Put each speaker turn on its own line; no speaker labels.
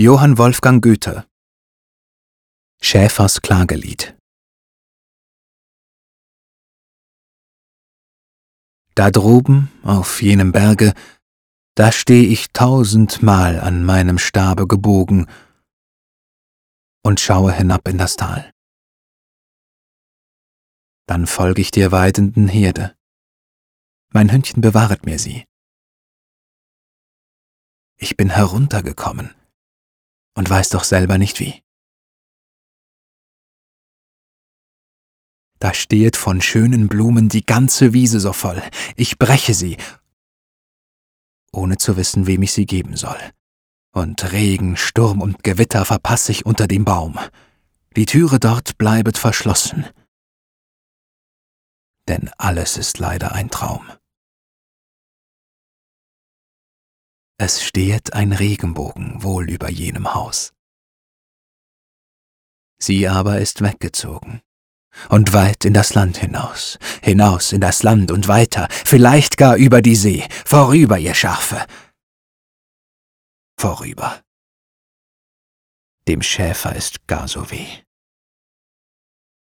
Johann Wolfgang Goethe Schäfers Klagelied Da droben, auf jenem Berge, da steh ich tausendmal an meinem Stabe gebogen und schaue hinab in das Tal. Dann folg ich dir weidenden Herde. Mein Hündchen bewahret mir sie. Ich bin heruntergekommen und weiß doch selber nicht wie. Da stehet von schönen Blumen die ganze Wiese so voll. Ich breche sie, ohne zu wissen, wem ich sie geben soll. Und Regen, Sturm und Gewitter verpass ich unter dem Baum. Die Türe dort bleibet verschlossen. Denn alles ist leider ein Traum. Es stehet ein Regenbogen wohl über jenem Haus. Sie aber ist weggezogen und weit in das Land hinaus, hinaus in das Land und weiter, vielleicht gar über die See, vorüber, ihr Schafe. Vorüber. Dem Schäfer ist gar so weh.